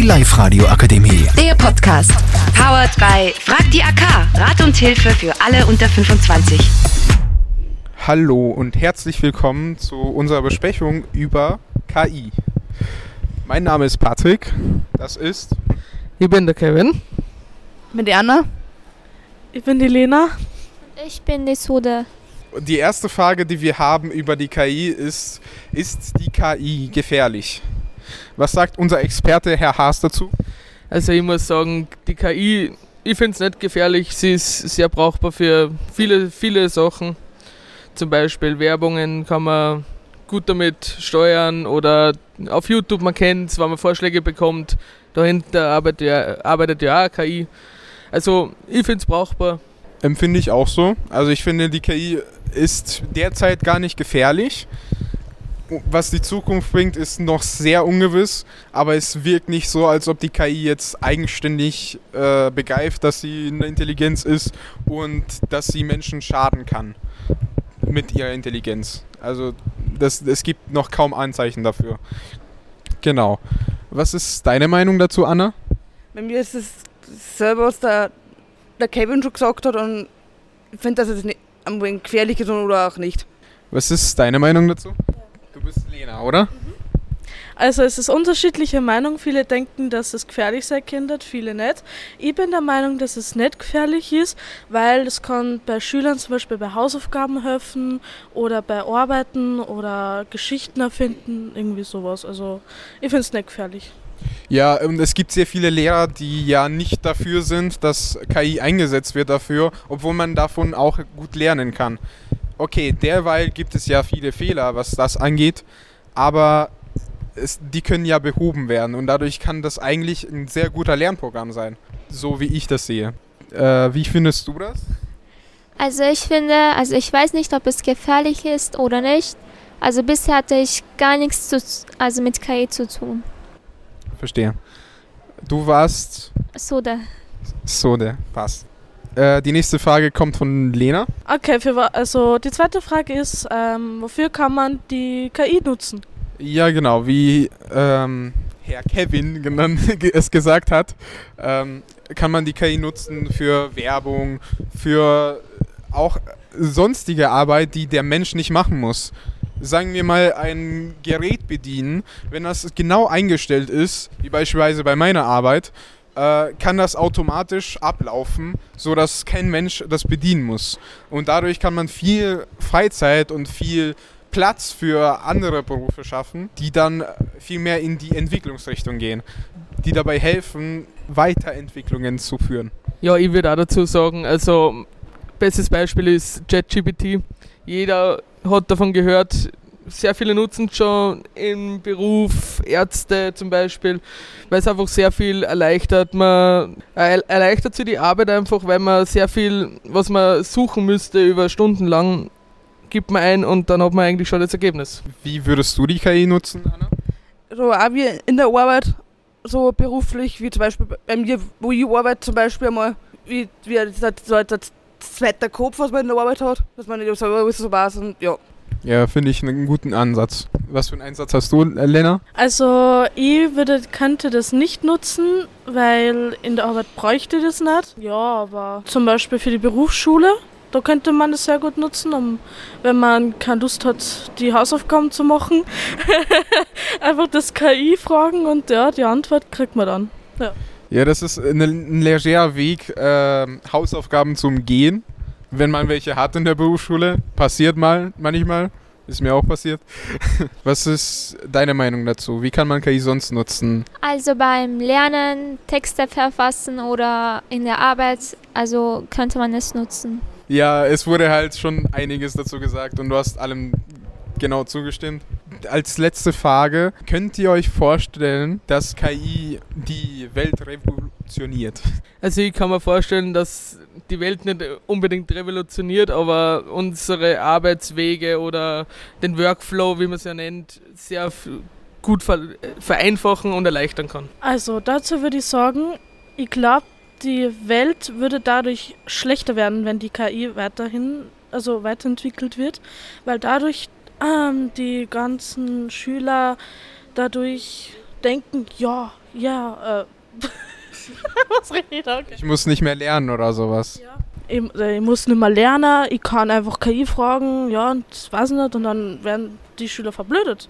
Die Live-Radio Akademie. Der Podcast. Powered by Frag die AK. Rat und Hilfe für alle unter 25. Hallo und herzlich willkommen zu unserer Besprechung über KI. Mein Name ist Patrick. Das ist. Ich bin der Kevin. Ich bin die Anna. Ich bin die Lena. Ich bin die Sude. Die erste Frage, die wir haben über die KI ist, ist die KI gefährlich? Was sagt unser Experte Herr Haas dazu? Also ich muss sagen, die KI, ich finde es nicht gefährlich. Sie ist sehr brauchbar für viele, viele Sachen. Zum Beispiel Werbungen kann man gut damit steuern oder auf YouTube, man kennt es, wenn man Vorschläge bekommt, dahinter arbeitet ja, arbeitet ja auch KI. Also ich finde es brauchbar. Empfinde ich auch so. Also ich finde, die KI ist derzeit gar nicht gefährlich. Was die Zukunft bringt, ist noch sehr ungewiss, aber es wirkt nicht so, als ob die KI jetzt eigenständig äh, begreift, dass sie eine Intelligenz ist und dass sie Menschen schaden kann mit ihrer Intelligenz. Also das, es gibt noch kaum Anzeichen dafür. Genau. Was ist deine Meinung dazu, Anna? Bei mir ist es selber, was der, der Kevin schon gesagt hat und ich finde, dass es nicht gefährlich ist oder auch nicht. Was ist deine Meinung dazu? Oder? Also es ist unterschiedliche Meinung. Viele denken, dass es gefährlich sein könnte, viele nicht. Ich bin der Meinung, dass es nicht gefährlich ist, weil es kann bei Schülern zum Beispiel bei Hausaufgaben helfen oder bei Arbeiten oder Geschichten erfinden, irgendwie sowas. Also ich finde es nicht gefährlich. Ja, und es gibt sehr viele Lehrer, die ja nicht dafür sind, dass KI eingesetzt wird dafür, obwohl man davon auch gut lernen kann. Okay, derweil gibt es ja viele Fehler, was das angeht, aber es, die können ja behoben werden und dadurch kann das eigentlich ein sehr guter Lernprogramm sein, so wie ich das sehe. Äh, wie findest du das? Also ich finde, also ich weiß nicht, ob es gefährlich ist oder nicht. Also bisher hatte ich gar nichts zu, also mit KI zu tun. Verstehe. Du warst Sude. Sode, passt. Äh, die nächste Frage kommt von Lena. Okay, für, also die zweite Frage ist, ähm, wofür kann man die KI nutzen? Ja, genau, wie ähm, Herr Kevin genannt, es gesagt hat, ähm, kann man die KI nutzen für Werbung, für auch sonstige Arbeit, die der Mensch nicht machen muss. Sagen wir mal ein Gerät bedienen, wenn das genau eingestellt ist, wie beispielsweise bei meiner Arbeit, äh, kann das automatisch ablaufen, sodass kein Mensch das bedienen muss. Und dadurch kann man viel Freizeit und viel Platz für andere Berufe schaffen, die dann viel mehr in die Entwicklungsrichtung gehen, die dabei helfen, Weiterentwicklungen zu führen. Ja, ich würde auch dazu sagen, also bestes Beispiel ist ChatGPT. Jeder hat davon gehört, sehr viele nutzen es schon im Beruf, Ärzte zum Beispiel, weil es einfach sehr viel erleichtert. Man er- erleichtert sich die Arbeit einfach, weil man sehr viel, was man suchen müsste über Stunden lang, gibt man ein und dann hat man eigentlich schon das Ergebnis. Wie würdest du die KI nutzen, Anna? So auch wie in der Arbeit, so beruflich, wie zum Beispiel bei mir, wo ich arbeite, zum Beispiel einmal, wie, wie der, so der zweite Kopf, was man in der Arbeit hat, dass man nicht so alles so weiß und ja. Ja, finde ich einen guten Ansatz. Was für einen Einsatz hast du, äh, Lena? Also ich würde, könnte das nicht nutzen, weil in der Arbeit bräuchte ich das nicht. Ja, aber zum Beispiel für die Berufsschule, da könnte man das sehr gut nutzen, um, wenn man keine Lust hat, die Hausaufgaben zu machen. Einfach das KI fragen und ja, die Antwort kriegt man dann. Ja, das ist ein legerer Weg, ähm, Hausaufgaben zu umgehen, wenn man welche hat in der Berufsschule. Passiert mal, manchmal. Ist mir auch passiert. Was ist deine Meinung dazu? Wie kann man KI sonst nutzen? Also beim Lernen, Texte verfassen oder in der Arbeit, also könnte man es nutzen. Ja, es wurde halt schon einiges dazu gesagt und du hast allem genau zugestimmt. Als letzte Frage, könnt ihr euch vorstellen, dass KI die Welt revolutioniert? Also ich kann mir vorstellen, dass die Welt nicht unbedingt revolutioniert, aber unsere Arbeitswege oder den Workflow, wie man es ja nennt, sehr gut ver vereinfachen und erleichtern kann. Also dazu würde ich sagen, ich glaube, die Welt würde dadurch schlechter werden, wenn die KI weiterhin, also weiterentwickelt wird, weil dadurch ähm, die ganzen Schüler dadurch denken, ja, Ja, äh. Was rede ich da? Ich muss nicht mehr lernen oder sowas. Ich, äh, ich muss nicht mehr lernen, ich kann einfach KI fragen, ja, und das weiß ich nicht, und dann werden die Schüler verblödet.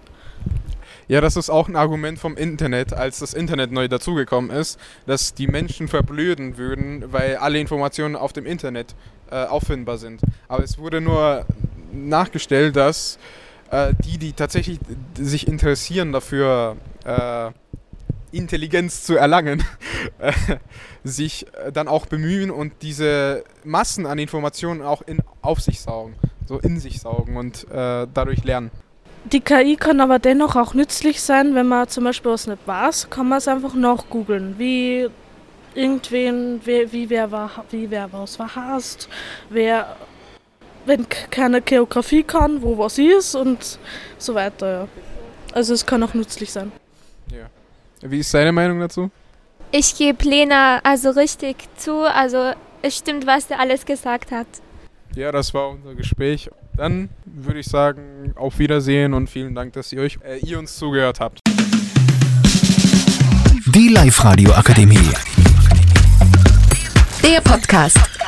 Ja, das ist auch ein Argument vom Internet, als das Internet neu dazugekommen ist, dass die Menschen verblöden würden, weil alle Informationen auf dem Internet äh, auffindbar sind. Aber es wurde nur nachgestellt, dass äh, die, die tatsächlich sich interessieren dafür, äh, Intelligenz zu erlangen, äh, sich äh, dann auch bemühen und diese Massen an Informationen auch in, auf sich saugen, so in sich saugen und äh, dadurch lernen. Die KI kann aber dennoch auch nützlich sein, wenn man zum Beispiel was nicht weiß, kann man es einfach nachgoogeln. Wie irgendwen, wer, wie wer war, wie wer was verhasst, wer, wenn keine Geografie kann, wo was ist und so weiter. Ja. Also es kann auch nützlich sein. Wie ist deine Meinung dazu? Ich gebe Lena also richtig zu. Also es stimmt, was er alles gesagt hat. Ja, das war unser Gespräch. Dann würde ich sagen, auf Wiedersehen und vielen Dank, dass ihr euch, äh, ihr uns zugehört habt. Die Live-Radio Akademie. Der Podcast.